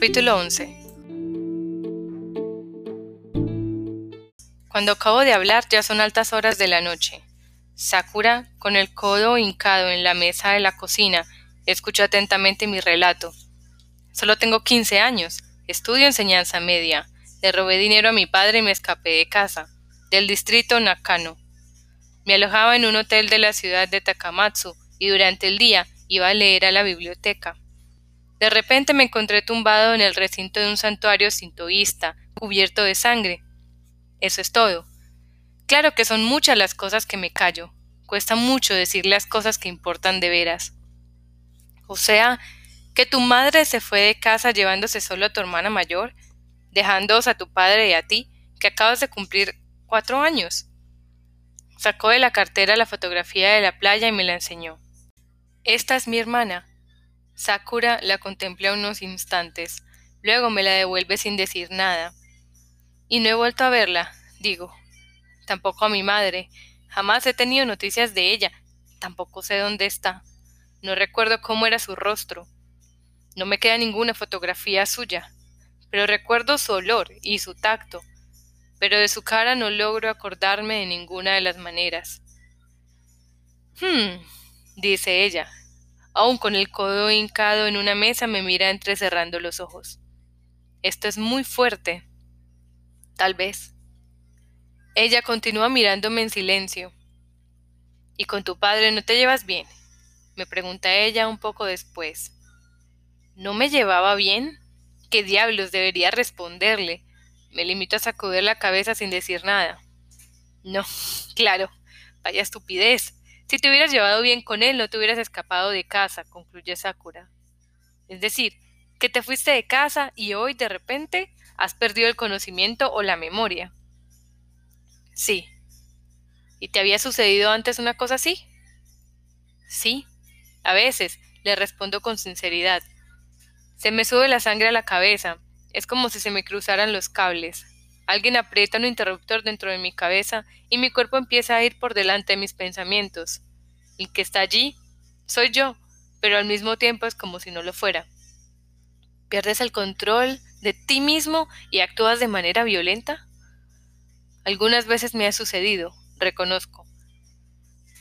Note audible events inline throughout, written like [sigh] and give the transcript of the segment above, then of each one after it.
Capítulo 11 Cuando acabo de hablar ya son altas horas de la noche. Sakura, con el codo hincado en la mesa de la cocina, escucha atentamente mi relato. Solo tengo 15 años, estudio enseñanza media, le robé dinero a mi padre y me escapé de casa, del distrito Nakano. Me alojaba en un hotel de la ciudad de Takamatsu y durante el día iba a leer a la biblioteca. De repente me encontré tumbado en el recinto de un santuario sintoísta, cubierto de sangre. Eso es todo. Claro que son muchas las cosas que me callo. Cuesta mucho decir las cosas que importan de veras. O sea, que tu madre se fue de casa llevándose solo a tu hermana mayor, dejándoos a tu padre y a ti, que acabas de cumplir cuatro años. Sacó de la cartera la fotografía de la playa y me la enseñó. Esta es mi hermana. Sakura la contempló unos instantes, luego me la devuelve sin decir nada. Y no he vuelto a verla, digo. Tampoco a mi madre. Jamás he tenido noticias de ella. Tampoco sé dónde está. No recuerdo cómo era su rostro. No me queda ninguna fotografía suya, pero recuerdo su olor y su tacto, pero de su cara no logro acordarme de ninguna de las maneras. Hmm, dice ella. Aún con el codo hincado en una mesa me mira entrecerrando los ojos. Esto es muy fuerte. Tal vez. Ella continúa mirándome en silencio. ¿Y con tu padre no te llevas bien? me pregunta ella un poco después. ¿No me llevaba bien? ¿Qué diablos debería responderle? Me limito a sacudir la cabeza sin decir nada. No, [laughs] claro, vaya estupidez. Si te hubieras llevado bien con él, no te hubieras escapado de casa, concluye Sakura. Es decir, que te fuiste de casa y hoy de repente has perdido el conocimiento o la memoria. Sí. ¿Y te había sucedido antes una cosa así? Sí. A veces, le respondo con sinceridad. Se me sube la sangre a la cabeza. Es como si se me cruzaran los cables. Alguien aprieta un interruptor dentro de mi cabeza y mi cuerpo empieza a ir por delante de mis pensamientos. El que está allí soy yo, pero al mismo tiempo es como si no lo fuera. ¿Pierdes el control de ti mismo y actúas de manera violenta? Algunas veces me ha sucedido, reconozco.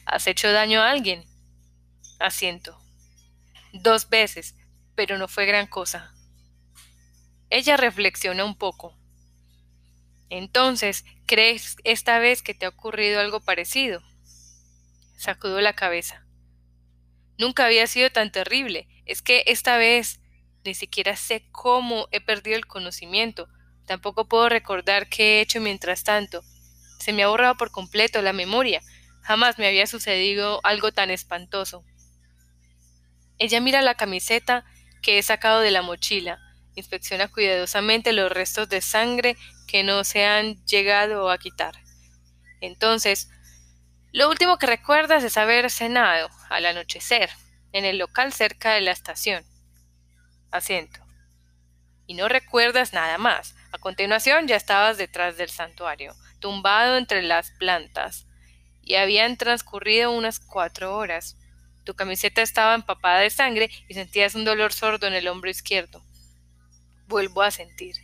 ¿Has hecho daño a alguien? Asiento. Dos veces, pero no fue gran cosa. Ella reflexiona un poco. Entonces, ¿crees esta vez que te ha ocurrido algo parecido? Sacudo la cabeza. Nunca había sido tan terrible. Es que esta vez ni siquiera sé cómo he perdido el conocimiento. Tampoco puedo recordar qué he hecho mientras tanto. Se me ha borrado por completo la memoria. Jamás me había sucedido algo tan espantoso. Ella mira la camiseta que he sacado de la mochila. Inspecciona cuidadosamente los restos de sangre que no se han llegado a quitar. Entonces, lo último que recuerdas es haber cenado al anochecer en el local cerca de la estación. Asiento. Y no recuerdas nada más. A continuación ya estabas detrás del santuario, tumbado entre las plantas, y habían transcurrido unas cuatro horas. Tu camiseta estaba empapada de sangre y sentías un dolor sordo en el hombro izquierdo. Vuelvo a sentir.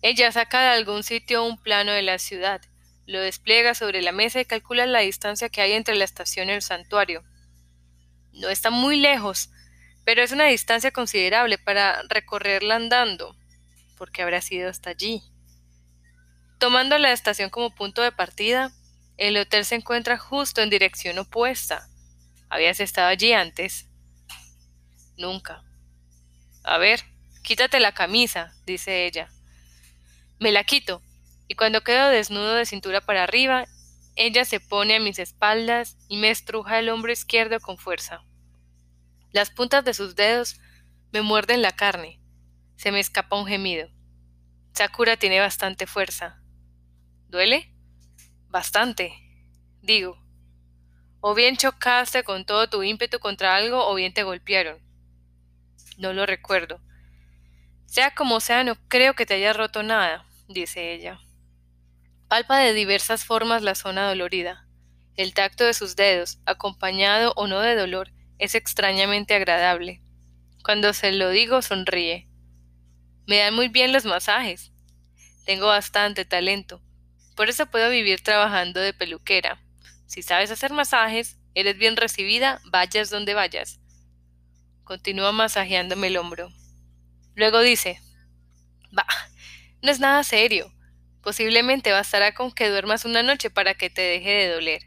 Ella saca de algún sitio un plano de la ciudad, lo despliega sobre la mesa y calcula la distancia que hay entre la estación y el santuario. No está muy lejos, pero es una distancia considerable para recorrerla andando, porque habrá sido hasta allí. Tomando la estación como punto de partida, el hotel se encuentra justo en dirección opuesta. ¿Habías estado allí antes? Nunca. A ver, quítate la camisa, dice ella. Me la quito, y cuando quedo desnudo de cintura para arriba, ella se pone a mis espaldas y me estruja el hombro izquierdo con fuerza. Las puntas de sus dedos me muerden la carne. Se me escapa un gemido. Sakura tiene bastante fuerza. ¿Duele? Bastante, digo. O bien chocaste con todo tu ímpetu contra algo o bien te golpearon. No lo recuerdo. Sea como sea, no creo que te haya roto nada, dice ella. Palpa de diversas formas la zona dolorida. El tacto de sus dedos, acompañado o no de dolor, es extrañamente agradable. Cuando se lo digo, sonríe. Me dan muy bien los masajes. Tengo bastante talento. Por eso puedo vivir trabajando de peluquera. Si sabes hacer masajes, eres bien recibida, vayas donde vayas. Continúa masajeándome el hombro. Luego dice, Bah, no es nada serio. Posiblemente bastará con que duermas una noche para que te deje de doler.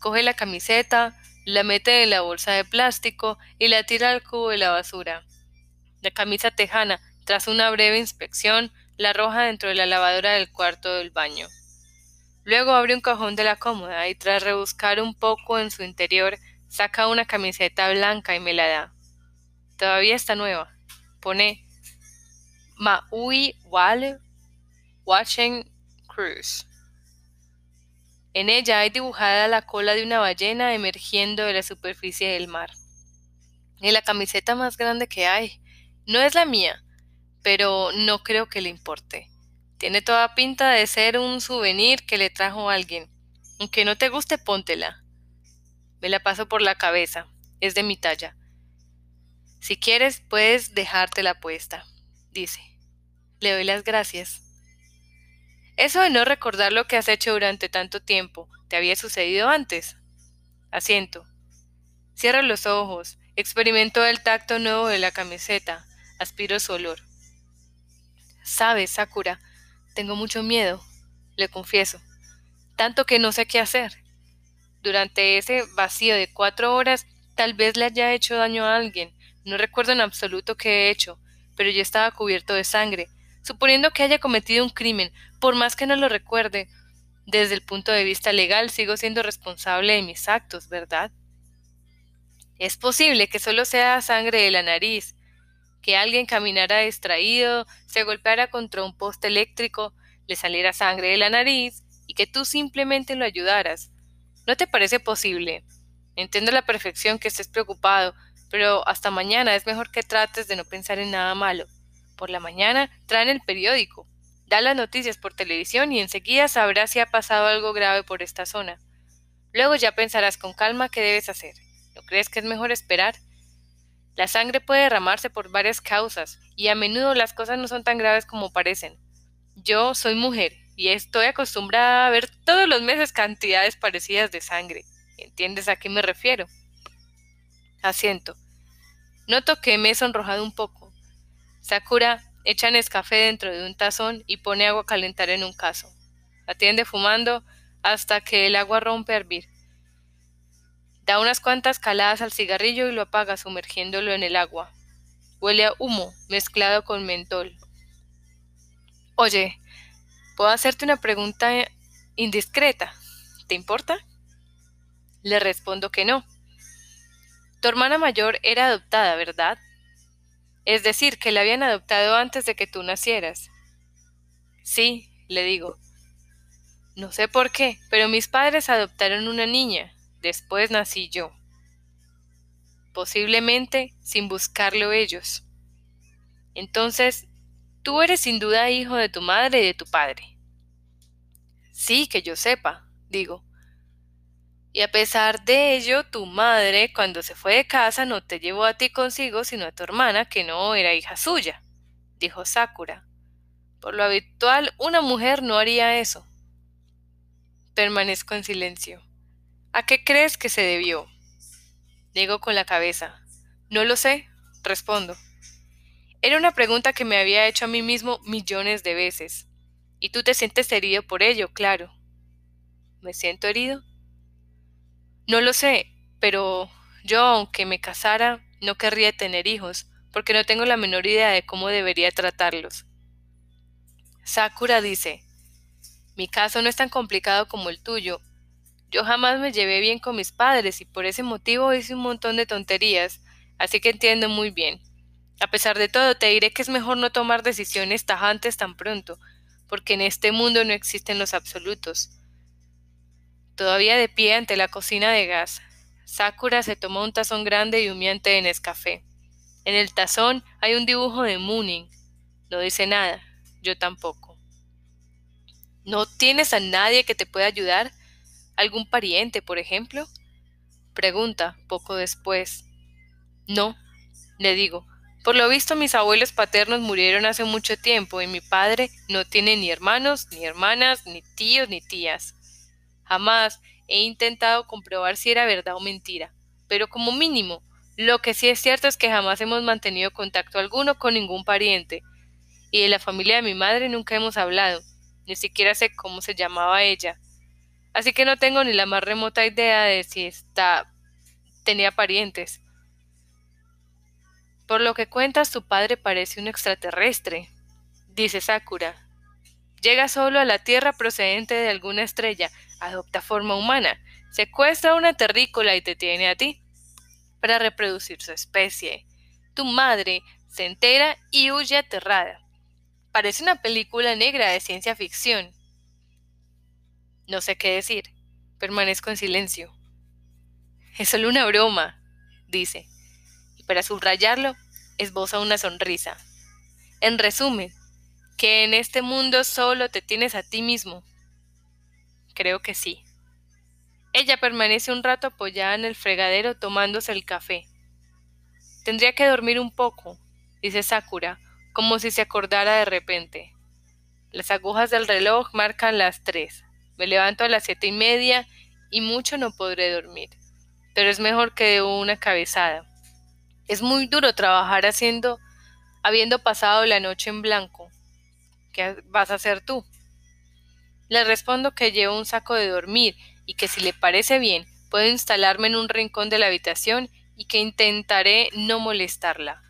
Coge la camiseta, la mete en la bolsa de plástico y la tira al cubo de la basura. La camisa tejana, tras una breve inspección, la arroja dentro de la lavadora del cuarto del baño. Luego abre un cajón de la cómoda y tras rebuscar un poco en su interior, saca una camiseta blanca y me la da. Todavía está nueva. Pone Maui Wale Watching Cruise. En ella hay dibujada la cola de una ballena emergiendo de la superficie del mar. Es la camiseta más grande que hay. No es la mía, pero no creo que le importe. Tiene toda pinta de ser un souvenir que le trajo alguien. Aunque no te guste, póntela. Me la paso por la cabeza. Es de mi talla. Si quieres, puedes dejártela puesta, dice. Le doy las gracias. Eso de no recordar lo que has hecho durante tanto tiempo, ¿te había sucedido antes? Asiento. Cierra los ojos. Experimento el tacto nuevo de la camiseta. Aspiro su olor. Sabes, Sakura, tengo mucho miedo, le confieso. Tanto que no sé qué hacer. Durante ese vacío de cuatro horas, tal vez le haya hecho daño a alguien. No recuerdo en absoluto qué he hecho, pero yo estaba cubierto de sangre Suponiendo que haya cometido un crimen, por más que no lo recuerde, desde el punto de vista legal sigo siendo responsable de mis actos, ¿verdad? Es posible que solo sea sangre de la nariz, que alguien caminara distraído, se golpeara contra un poste eléctrico, le saliera sangre de la nariz y que tú simplemente lo ayudaras. ¿No te parece posible? Entiendo la perfección que estés preocupado, pero hasta mañana es mejor que trates de no pensar en nada malo. Por la mañana traen el periódico, da las noticias por televisión y enseguida sabrás si ha pasado algo grave por esta zona. Luego ya pensarás con calma qué debes hacer. ¿No crees que es mejor esperar? La sangre puede derramarse por varias causas y a menudo las cosas no son tan graves como parecen. Yo soy mujer y estoy acostumbrada a ver todos los meses cantidades parecidas de sangre. ¿Entiendes a qué me refiero? Asiento. Noto que me he sonrojado un poco. Sakura echa Nescafé dentro de un tazón y pone agua a calentar en un caso. Atiende fumando hasta que el agua rompe a hervir. Da unas cuantas caladas al cigarrillo y lo apaga sumergiéndolo en el agua. Huele a humo mezclado con mentol. Oye, ¿puedo hacerte una pregunta indiscreta? ¿Te importa? Le respondo que no. Tu hermana mayor era adoptada, ¿verdad? Es decir, que la habían adoptado antes de que tú nacieras. Sí, le digo. No sé por qué, pero mis padres adoptaron una niña. Después nací yo. Posiblemente sin buscarlo ellos. Entonces, tú eres sin duda hijo de tu madre y de tu padre. Sí, que yo sepa, digo. Y a pesar de ello, tu madre, cuando se fue de casa, no te llevó a ti consigo, sino a tu hermana, que no era hija suya, dijo Sakura. Por lo habitual, una mujer no haría eso. Permanezco en silencio. ¿A qué crees que se debió? Digo con la cabeza. No lo sé, respondo. Era una pregunta que me había hecho a mí mismo millones de veces. Y tú te sientes herido por ello, claro. ¿Me siento herido? No lo sé, pero yo, aunque me casara, no querría tener hijos, porque no tengo la menor idea de cómo debería tratarlos. Sakura dice, mi caso no es tan complicado como el tuyo. Yo jamás me llevé bien con mis padres y por ese motivo hice un montón de tonterías, así que entiendo muy bien. A pesar de todo, te diré que es mejor no tomar decisiones tajantes tan pronto, porque en este mundo no existen los absolutos. Todavía de pie ante la cocina de gas, Sakura se tomó un tazón grande y humeante de Nescafé. En el tazón hay un dibujo de Mooning. No dice nada, yo tampoco. ¿No tienes a nadie que te pueda ayudar? ¿Algún pariente, por ejemplo? Pregunta poco después. No, le digo, Por lo visto mis abuelos paternos murieron hace mucho tiempo y mi padre no tiene ni hermanos, ni hermanas, ni tíos, ni tías. Jamás he intentado comprobar si era verdad o mentira, pero como mínimo, lo que sí es cierto es que jamás hemos mantenido contacto alguno con ningún pariente, y de la familia de mi madre nunca hemos hablado, ni siquiera sé cómo se llamaba ella. Así que no tengo ni la más remota idea de si está tenía parientes. Por lo que cuentas, tu padre parece un extraterrestre, dice Sakura. Llega solo a la Tierra procedente de alguna estrella, adopta forma humana, secuestra una terrícola y te tiene a ti para reproducir su especie. Tu madre se entera y huye aterrada. Parece una película negra de ciencia ficción. No sé qué decir. Permanezco en silencio. Es solo una broma, dice, y para subrayarlo, esboza una sonrisa. En resumen, que en este mundo solo te tienes a ti mismo. Creo que sí. Ella permanece un rato apoyada en el fregadero tomándose el café. Tendría que dormir un poco, dice Sakura, como si se acordara de repente. Las agujas del reloj marcan las tres. Me levanto a las siete y media y mucho no podré dormir. Pero es mejor que de una cabezada. Es muy duro trabajar haciendo, habiendo pasado la noche en blanco. ¿Qué vas a hacer tú? Le respondo que llevo un saco de dormir y que si le parece bien puedo instalarme en un rincón de la habitación y que intentaré no molestarla.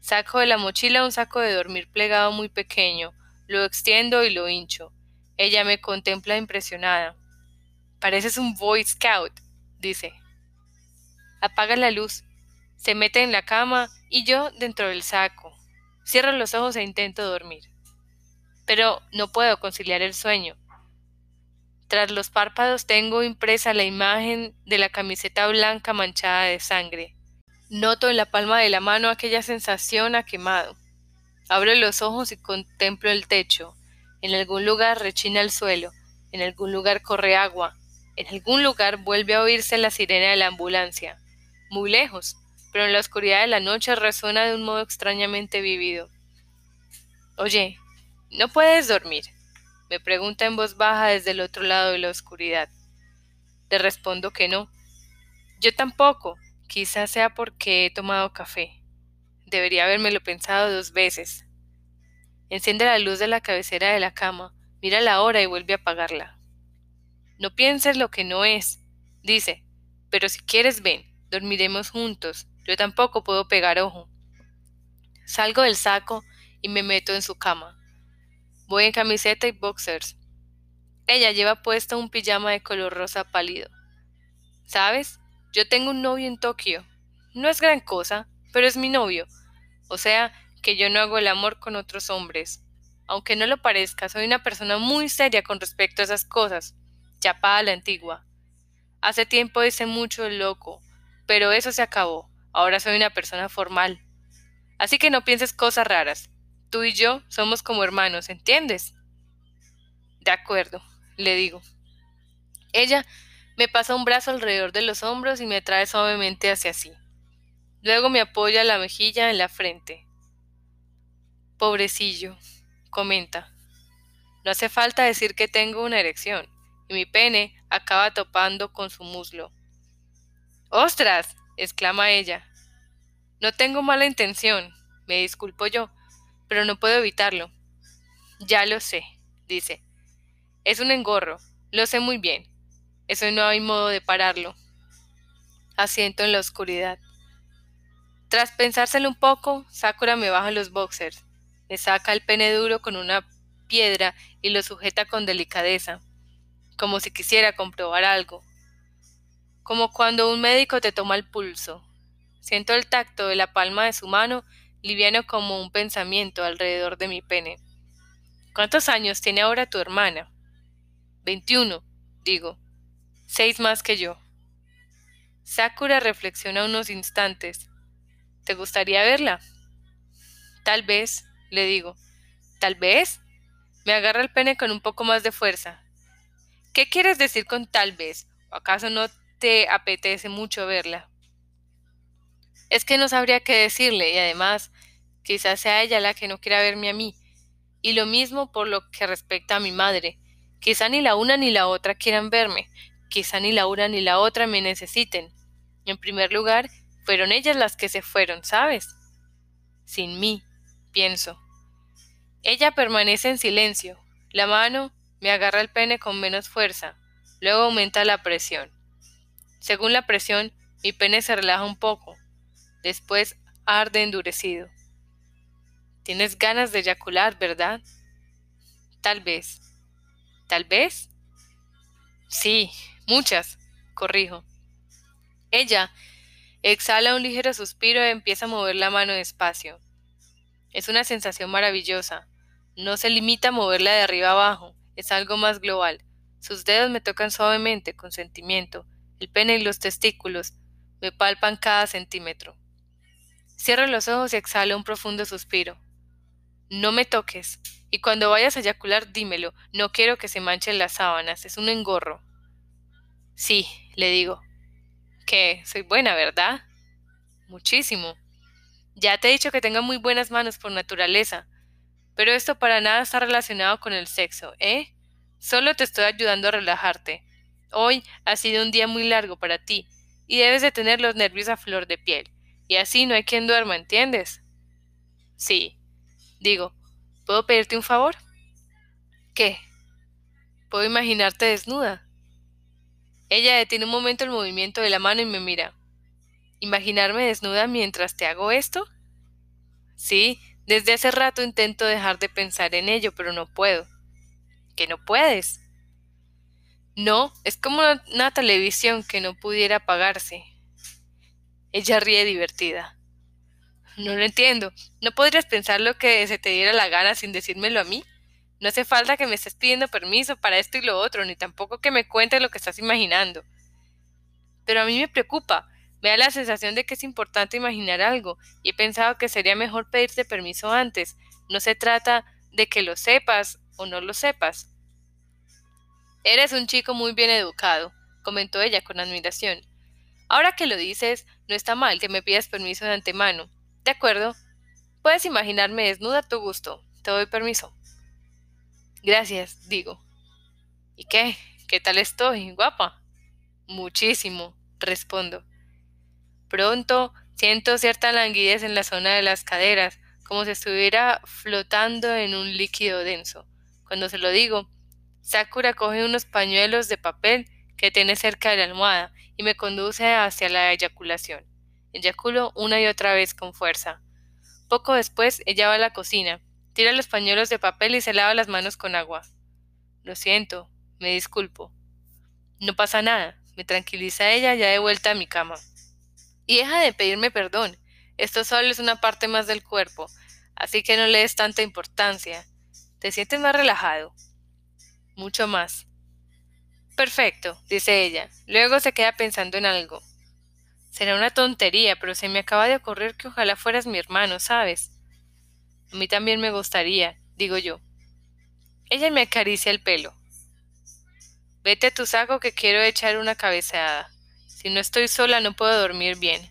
Saco de la mochila un saco de dormir plegado muy pequeño, lo extiendo y lo hincho. Ella me contempla impresionada. Pareces un Boy Scout, dice. Apaga la luz, se mete en la cama y yo dentro del saco. Cierro los ojos e intento dormir. Pero no puedo conciliar el sueño. Tras los párpados tengo impresa la imagen de la camiseta blanca manchada de sangre. Noto en la palma de la mano aquella sensación a quemado. Abro los ojos y contemplo el techo. En algún lugar rechina el suelo, en algún lugar corre agua, en algún lugar vuelve a oírse la sirena de la ambulancia. Muy lejos, pero en la oscuridad de la noche resuena de un modo extrañamente vivido. Oye, ¿no puedes dormir? Me pregunta en voz baja desde el otro lado de la oscuridad. Le respondo que no. Yo tampoco. Quizás sea porque he tomado café. Debería habérmelo pensado dos veces. Enciende la luz de la cabecera de la cama, mira la hora y vuelve a apagarla. No pienses lo que no es, dice, pero si quieres ven, dormiremos juntos. Yo tampoco puedo pegar ojo. Salgo del saco y me meto en su cama. Voy en camiseta y boxers. Ella lleva puesta un pijama de color rosa pálido. ¿Sabes? Yo tengo un novio en Tokio. No es gran cosa, pero es mi novio. O sea, que yo no hago el amor con otros hombres. Aunque no lo parezca, soy una persona muy seria con respecto a esas cosas. Chapada la antigua. Hace tiempo hice mucho el loco, pero eso se acabó. Ahora soy una persona formal. Así que no pienses cosas raras. Tú y yo somos como hermanos, ¿entiendes? De acuerdo, le digo. Ella me pasa un brazo alrededor de los hombros y me trae suavemente hacia sí. Luego me apoya la mejilla en la frente. Pobrecillo, comenta. No hace falta decir que tengo una erección, y mi pene acaba topando con su muslo. ¡Ostras! exclama ella. No tengo mala intención, me disculpo yo, pero no puedo evitarlo. Ya lo sé, dice. Es un engorro, lo sé muy bien. Eso no hay modo de pararlo. Asiento en la oscuridad. Tras pensárselo un poco, Sakura me baja los boxers, me saca el pene duro con una piedra y lo sujeta con delicadeza, como si quisiera comprobar algo. Como cuando un médico te toma el pulso. Siento el tacto de la palma de su mano liviano como un pensamiento alrededor de mi pene. ¿Cuántos años tiene ahora tu hermana? Veintiuno, digo. Seis más que yo. Sakura reflexiona unos instantes. ¿Te gustaría verla? Tal vez, le digo. ¿Tal vez? Me agarra el pene con un poco más de fuerza. ¿Qué quieres decir con tal vez? ¿O acaso no te apetece mucho verla? Es que no sabría qué decirle y además Quizás sea ella la que no quiera verme a mí. Y lo mismo por lo que respecta a mi madre. Quizá ni la una ni la otra quieran verme. Quizá ni la una ni la otra me necesiten. En primer lugar, fueron ellas las que se fueron, ¿sabes? Sin mí, pienso. Ella permanece en silencio. La mano me agarra el pene con menos fuerza. Luego aumenta la presión. Según la presión, mi pene se relaja un poco. Después arde endurecido. Tienes ganas de eyacular, ¿verdad? Tal vez. ¿Tal vez? Sí, muchas, corrijo. Ella exhala un ligero suspiro y empieza a mover la mano despacio. Es una sensación maravillosa. No se limita a moverla de arriba abajo, es algo más global. Sus dedos me tocan suavemente, con sentimiento. El pene y los testículos me palpan cada centímetro. Cierro los ojos y exhalo un profundo suspiro. No me toques. Y cuando vayas a eyacular, dímelo. No quiero que se manchen las sábanas. Es un engorro. Sí, le digo. Que soy buena, ¿verdad? Muchísimo. Ya te he dicho que tengo muy buenas manos por naturaleza. Pero esto para nada está relacionado con el sexo, ¿eh? Solo te estoy ayudando a relajarte. Hoy ha sido un día muy largo para ti, y debes de tener los nervios a flor de piel, y así no hay quien duerma, ¿entiendes? Sí. Digo, ¿puedo pedirte un favor? ¿Qué? Puedo imaginarte desnuda. Ella detiene un momento el movimiento de la mano y me mira. ¿Imaginarme desnuda mientras te hago esto? Sí, desde hace rato intento dejar de pensar en ello, pero no puedo. ¿Que no puedes? No, es como una televisión que no pudiera apagarse. Ella ríe divertida. No lo entiendo. ¿No podrías pensar lo que se te diera la gana sin decírmelo a mí? No hace falta que me estés pidiendo permiso para esto y lo otro, ni tampoco que me cuentes lo que estás imaginando. Pero a mí me preocupa. Me da la sensación de que es importante imaginar algo, y he pensado que sería mejor pedirte permiso antes. No se trata de que lo sepas o no lo sepas. Eres un chico muy bien educado, comentó ella con admiración. Ahora que lo dices, no está mal que me pidas permiso de antemano. De acuerdo. Puedes imaginarme desnuda a tu gusto. Te doy permiso. Gracias, digo. ¿Y qué? ¿Qué tal estoy? ¿Guapa? Muchísimo, respondo. Pronto siento cierta languidez en la zona de las caderas, como si estuviera flotando en un líquido denso. Cuando se lo digo, Sakura coge unos pañuelos de papel que tiene cerca de la almohada y me conduce hacia la eyaculación. Eyaculo una y otra vez con fuerza. Poco después, ella va a la cocina, tira los pañuelos de papel y se lava las manos con agua. Lo siento, me disculpo. No pasa nada, me tranquiliza ella ya de vuelta a mi cama. Y deja de pedirme perdón. Esto solo es una parte más del cuerpo, así que no le des tanta importancia. ¿Te sientes más relajado? Mucho más. Perfecto, dice ella. Luego se queda pensando en algo. Será una tontería, pero se me acaba de ocurrir que ojalá fueras mi hermano, ¿sabes? A mí también me gustaría, digo yo. Ella me acaricia el pelo. Vete a tu saco que quiero echar una cabeceada. Si no estoy sola no puedo dormir bien.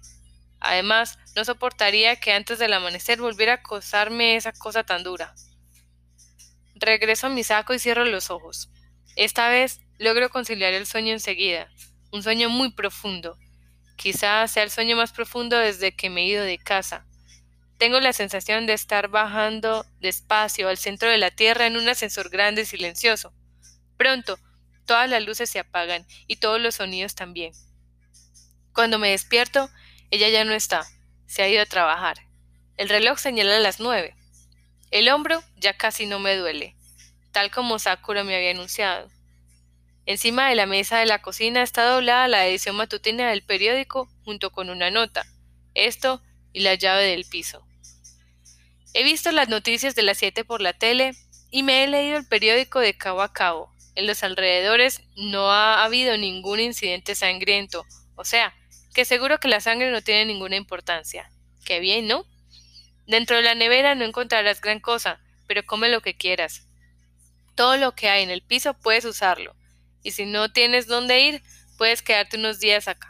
Además, no soportaría que antes del amanecer volviera a acosarme esa cosa tan dura. Regreso a mi saco y cierro los ojos. Esta vez logro conciliar el sueño enseguida, un sueño muy profundo. Quizás sea el sueño más profundo desde que me he ido de casa. Tengo la sensación de estar bajando despacio al centro de la Tierra en un ascensor grande y silencioso. Pronto, todas las luces se apagan y todos los sonidos también. Cuando me despierto, ella ya no está, se ha ido a trabajar. El reloj señala las nueve. El hombro ya casi no me duele, tal como Sakura me había anunciado. Encima de la mesa de la cocina está doblada la edición matutina del periódico junto con una nota, esto y la llave del piso. He visto las noticias de las siete por la tele y me he leído el periódico de cabo a cabo. En los alrededores no ha habido ningún incidente sangriento, o sea, que seguro que la sangre no tiene ninguna importancia. Qué bien, ¿no? Dentro de la nevera no encontrarás gran cosa, pero come lo que quieras. Todo lo que hay en el piso puedes usarlo, y si no tienes dónde ir, puedes quedarte unos días acá.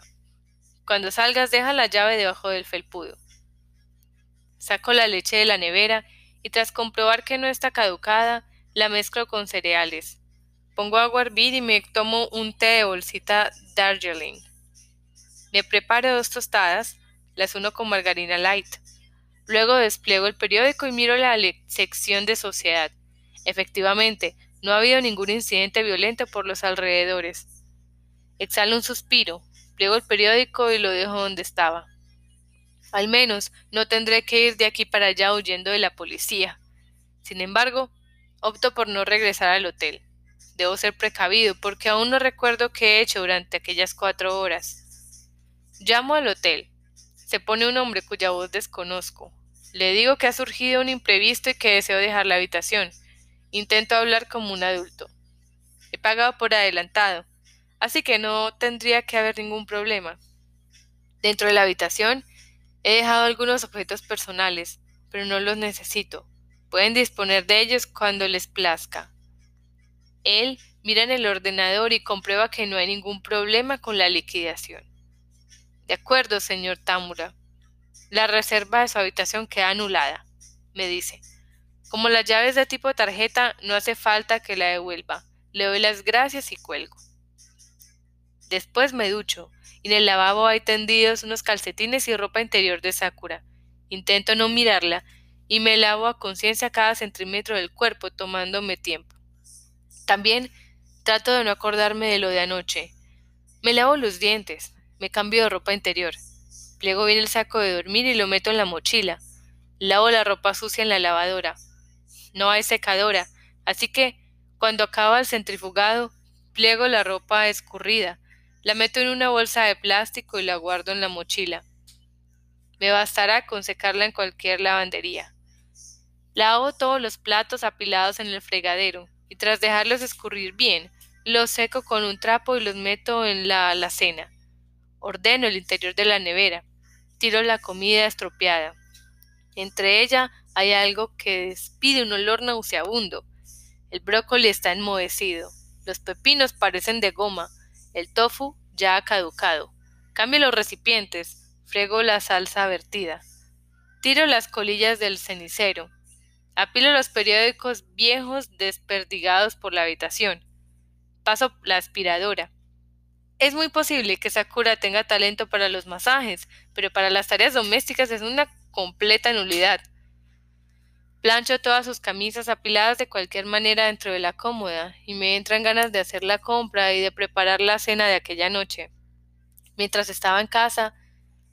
Cuando salgas deja la llave debajo del felpudo. Saco la leche de la nevera y tras comprobar que no está caducada, la mezclo con cereales. Pongo agua a hervir y me tomo un té de bolsita Darjeeling. Me preparo dos tostadas, las uno con margarina light. Luego despliego el periódico y miro la sección de sociedad. Efectivamente, no ha habido ningún incidente violento por los alrededores. Exhalo un suspiro, pliego el periódico y lo dejo donde estaba. Al menos no tendré que ir de aquí para allá huyendo de la policía. Sin embargo, opto por no regresar al hotel. Debo ser precavido porque aún no recuerdo qué he hecho durante aquellas cuatro horas. Llamo al hotel. Se pone un hombre cuya voz desconozco. Le digo que ha surgido un imprevisto y que deseo dejar la habitación. Intento hablar como un adulto. He pagado por adelantado, así que no tendría que haber ningún problema. Dentro de la habitación he dejado algunos objetos personales, pero no los necesito. Pueden disponer de ellos cuando les plazca. Él mira en el ordenador y comprueba que no hay ningún problema con la liquidación. De acuerdo, señor Tamura. La reserva de su habitación queda anulada, me dice. Como las llaves de tipo tarjeta, no hace falta que la devuelva. Le doy las gracias y cuelgo. Después me ducho, y en el lavabo hay tendidos unos calcetines y ropa interior de Sakura. Intento no mirarla, y me lavo a conciencia cada centímetro del cuerpo, tomándome tiempo. También trato de no acordarme de lo de anoche. Me lavo los dientes, me cambio de ropa interior, pliego bien el saco de dormir y lo meto en la mochila. Lavo la ropa sucia en la lavadora. No hay secadora, así que, cuando acaba el centrifugado, pliego la ropa escurrida, la meto en una bolsa de plástico y la guardo en la mochila. Me bastará con secarla en cualquier lavandería. Lavo todos los platos apilados en el fregadero, y tras dejarlos escurrir bien, los seco con un trapo y los meto en la alacena. Ordeno el interior de la nevera. Tiro la comida estropeada. Entre ella hay algo que despide un olor nauseabundo. El brócoli está enmohecido. Los pepinos parecen de goma. El tofu ya ha caducado. Cambio los recipientes. Frego la salsa vertida. Tiro las colillas del cenicero. Apilo los periódicos viejos desperdigados por la habitación. Paso la aspiradora. Es muy posible que Sakura tenga talento para los masajes, pero para las tareas domésticas es una completa nulidad. Plancho todas sus camisas apiladas de cualquier manera dentro de la cómoda, y me entran ganas de hacer la compra y de preparar la cena de aquella noche. Mientras estaba en casa,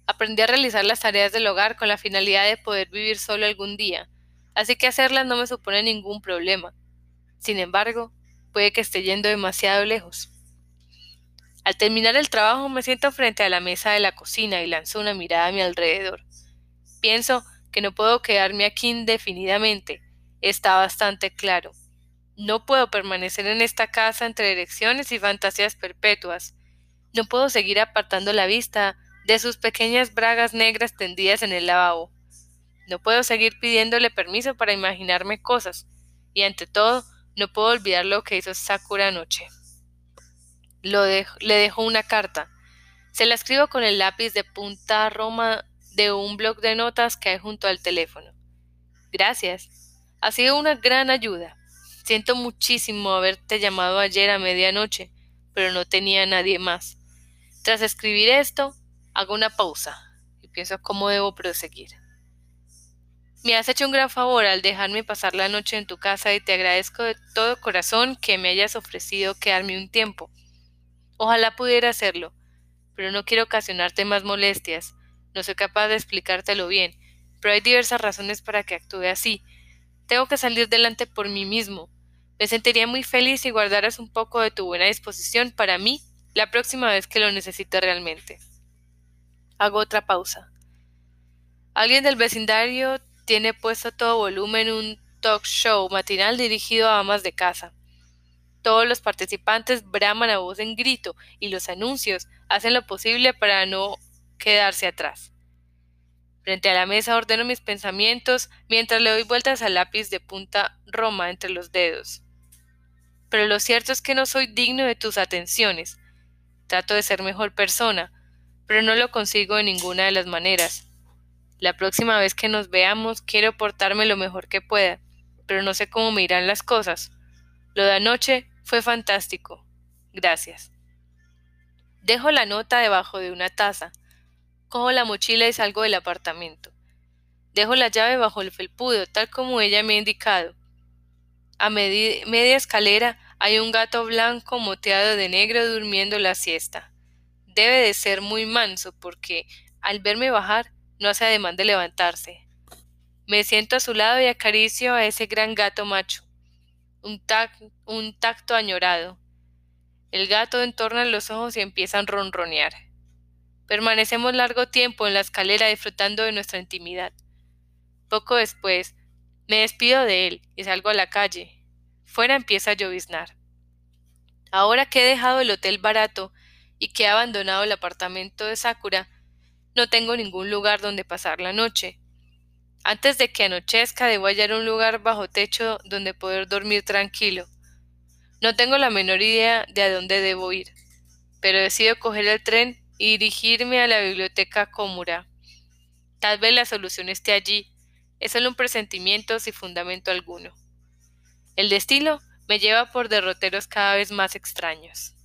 aprendí a realizar las tareas del hogar con la finalidad de poder vivir solo algún día, así que hacerlas no me supone ningún problema. Sin embargo, puede que esté yendo demasiado lejos. Al terminar el trabajo me siento frente a la mesa de la cocina y lanzo una mirada a mi alrededor. Pienso que no puedo quedarme aquí indefinidamente. Está bastante claro. No puedo permanecer en esta casa entre elecciones y fantasías perpetuas. No puedo seguir apartando la vista de sus pequeñas bragas negras tendidas en el lavabo. No puedo seguir pidiéndole permiso para imaginarme cosas, y ante todo, no puedo olvidar lo que hizo Sakura anoche. Lo le dejo una carta. Se la escribo con el lápiz de punta roma de un bloc de notas que hay junto al teléfono. Gracias. Ha sido una gran ayuda. Siento muchísimo haberte llamado ayer a medianoche, pero no tenía nadie más. Tras escribir esto, hago una pausa y pienso cómo debo proseguir. Me has hecho un gran favor al dejarme pasar la noche en tu casa y te agradezco de todo corazón que me hayas ofrecido quedarme un tiempo. Ojalá pudiera hacerlo, pero no quiero ocasionarte más molestias. No soy capaz de explicártelo bien, pero hay diversas razones para que actúe así. Tengo que salir delante por mí mismo. Me sentiría muy feliz si guardaras un poco de tu buena disposición para mí la próxima vez que lo necesite realmente. Hago otra pausa. Alguien del vecindario tiene puesto todo volumen un talk show matinal dirigido a amas de casa. Todos los participantes braman a voz en grito y los anuncios hacen lo posible para no quedarse atrás. Frente a la mesa ordeno mis pensamientos mientras le doy vueltas al lápiz de punta roma entre los dedos. Pero lo cierto es que no soy digno de tus atenciones. Trato de ser mejor persona, pero no lo consigo de ninguna de las maneras. La próxima vez que nos veamos quiero portarme lo mejor que pueda, pero no sé cómo me irán las cosas. Lo de anoche fue fantástico. Gracias. Dejo la nota debajo de una taza. Cojo la mochila y salgo del apartamento. Dejo la llave bajo el felpudo, tal como ella me ha indicado. A media escalera hay un gato blanco moteado de negro durmiendo la siesta. Debe de ser muy manso porque, al verme bajar, no hace ademán de levantarse. Me siento a su lado y acaricio a ese gran gato macho. Un, un tacto añorado. El gato entorna los ojos y empieza a ronronear. Permanecemos largo tiempo en la escalera disfrutando de nuestra intimidad. Poco después, me despido de él y salgo a la calle. Fuera empieza a lloviznar. Ahora que he dejado el hotel barato y que he abandonado el apartamento de Sakura, no tengo ningún lugar donde pasar la noche. Antes de que anochezca debo hallar un lugar bajo techo donde poder dormir tranquilo. No tengo la menor idea de a dónde debo ir, pero decido coger el tren y dirigirme a la biblioteca Komura. Tal vez la solución esté allí, es solo un presentimiento sin fundamento alguno. El destino me lleva por derroteros cada vez más extraños.